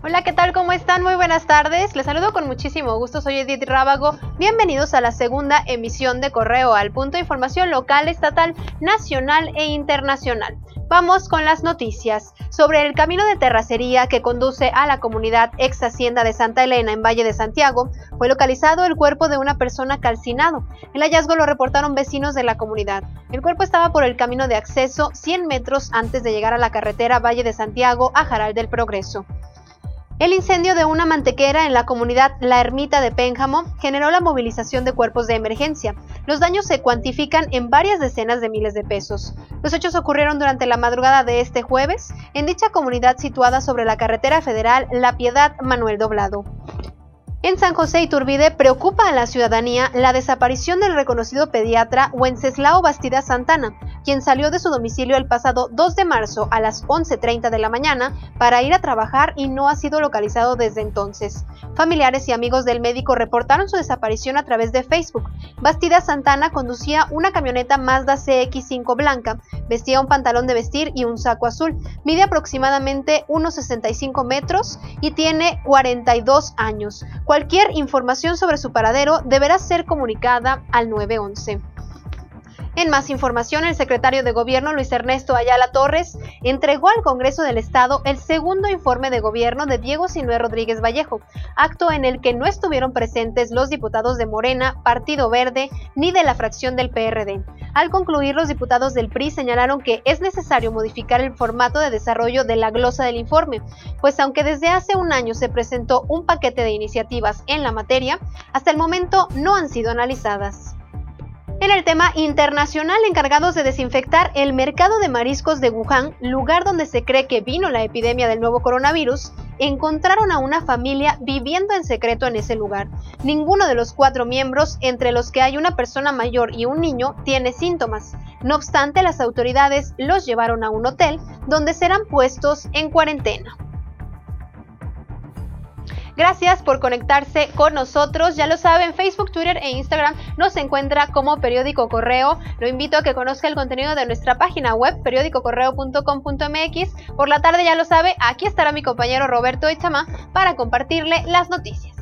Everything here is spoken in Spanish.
Hola, ¿qué tal? ¿Cómo están? Muy buenas tardes. Les saludo con muchísimo gusto. Soy Edith Rábago. Bienvenidos a la segunda emisión de Correo al Punto, información local, estatal, nacional e internacional. Vamos con las noticias. Sobre el camino de terracería que conduce a la comunidad ex hacienda de Santa Elena en Valle de Santiago, fue localizado el cuerpo de una persona calcinado. El hallazgo lo reportaron vecinos de la comunidad. El cuerpo estaba por el camino de acceso 100 metros antes de llegar a la carretera Valle de Santiago a Jaral del Progreso. El incendio de una mantequera en la comunidad La Ermita de Pénjamo generó la movilización de cuerpos de emergencia. Los daños se cuantifican en varias decenas de miles de pesos. Los hechos ocurrieron durante la madrugada de este jueves en dicha comunidad situada sobre la carretera federal La Piedad Manuel Doblado. En San José Iturbide preocupa a la ciudadanía la desaparición del reconocido pediatra Wenceslao Bastida Santana, quien salió de su domicilio el pasado 2 de marzo a las 11.30 de la mañana para ir a trabajar y no ha sido localizado desde entonces. Familiares y amigos del médico reportaron su desaparición a través de Facebook. Bastida Santana conducía una camioneta Mazda CX5 blanca, vestía un pantalón de vestir y un saco azul, mide aproximadamente unos 65 metros y tiene 42 años. Cualquier información sobre su paradero deberá ser comunicada al 911. En más información, el secretario de Gobierno Luis Ernesto Ayala Torres entregó al Congreso del Estado el segundo informe de gobierno de Diego Sinué Rodríguez Vallejo, acto en el que no estuvieron presentes los diputados de Morena, Partido Verde ni de la fracción del PRD. Al concluir, los diputados del PRI señalaron que es necesario modificar el formato de desarrollo de la glosa del informe, pues aunque desde hace un año se presentó un paquete de iniciativas en la materia, hasta el momento no han sido analizadas. En el tema internacional, encargados de desinfectar el mercado de mariscos de Wuhan, lugar donde se cree que vino la epidemia del nuevo coronavirus, encontraron a una familia viviendo en secreto en ese lugar. Ninguno de los cuatro miembros, entre los que hay una persona mayor y un niño, tiene síntomas. No obstante, las autoridades los llevaron a un hotel donde serán puestos en cuarentena. Gracias por conectarse con nosotros. Ya lo saben, Facebook, Twitter e Instagram nos encuentra como Periódico Correo. Lo invito a que conozca el contenido de nuestra página web, periódicocorreo.com.mx. Por la tarde, ya lo sabe, aquí estará mi compañero Roberto Echama para compartirle las noticias.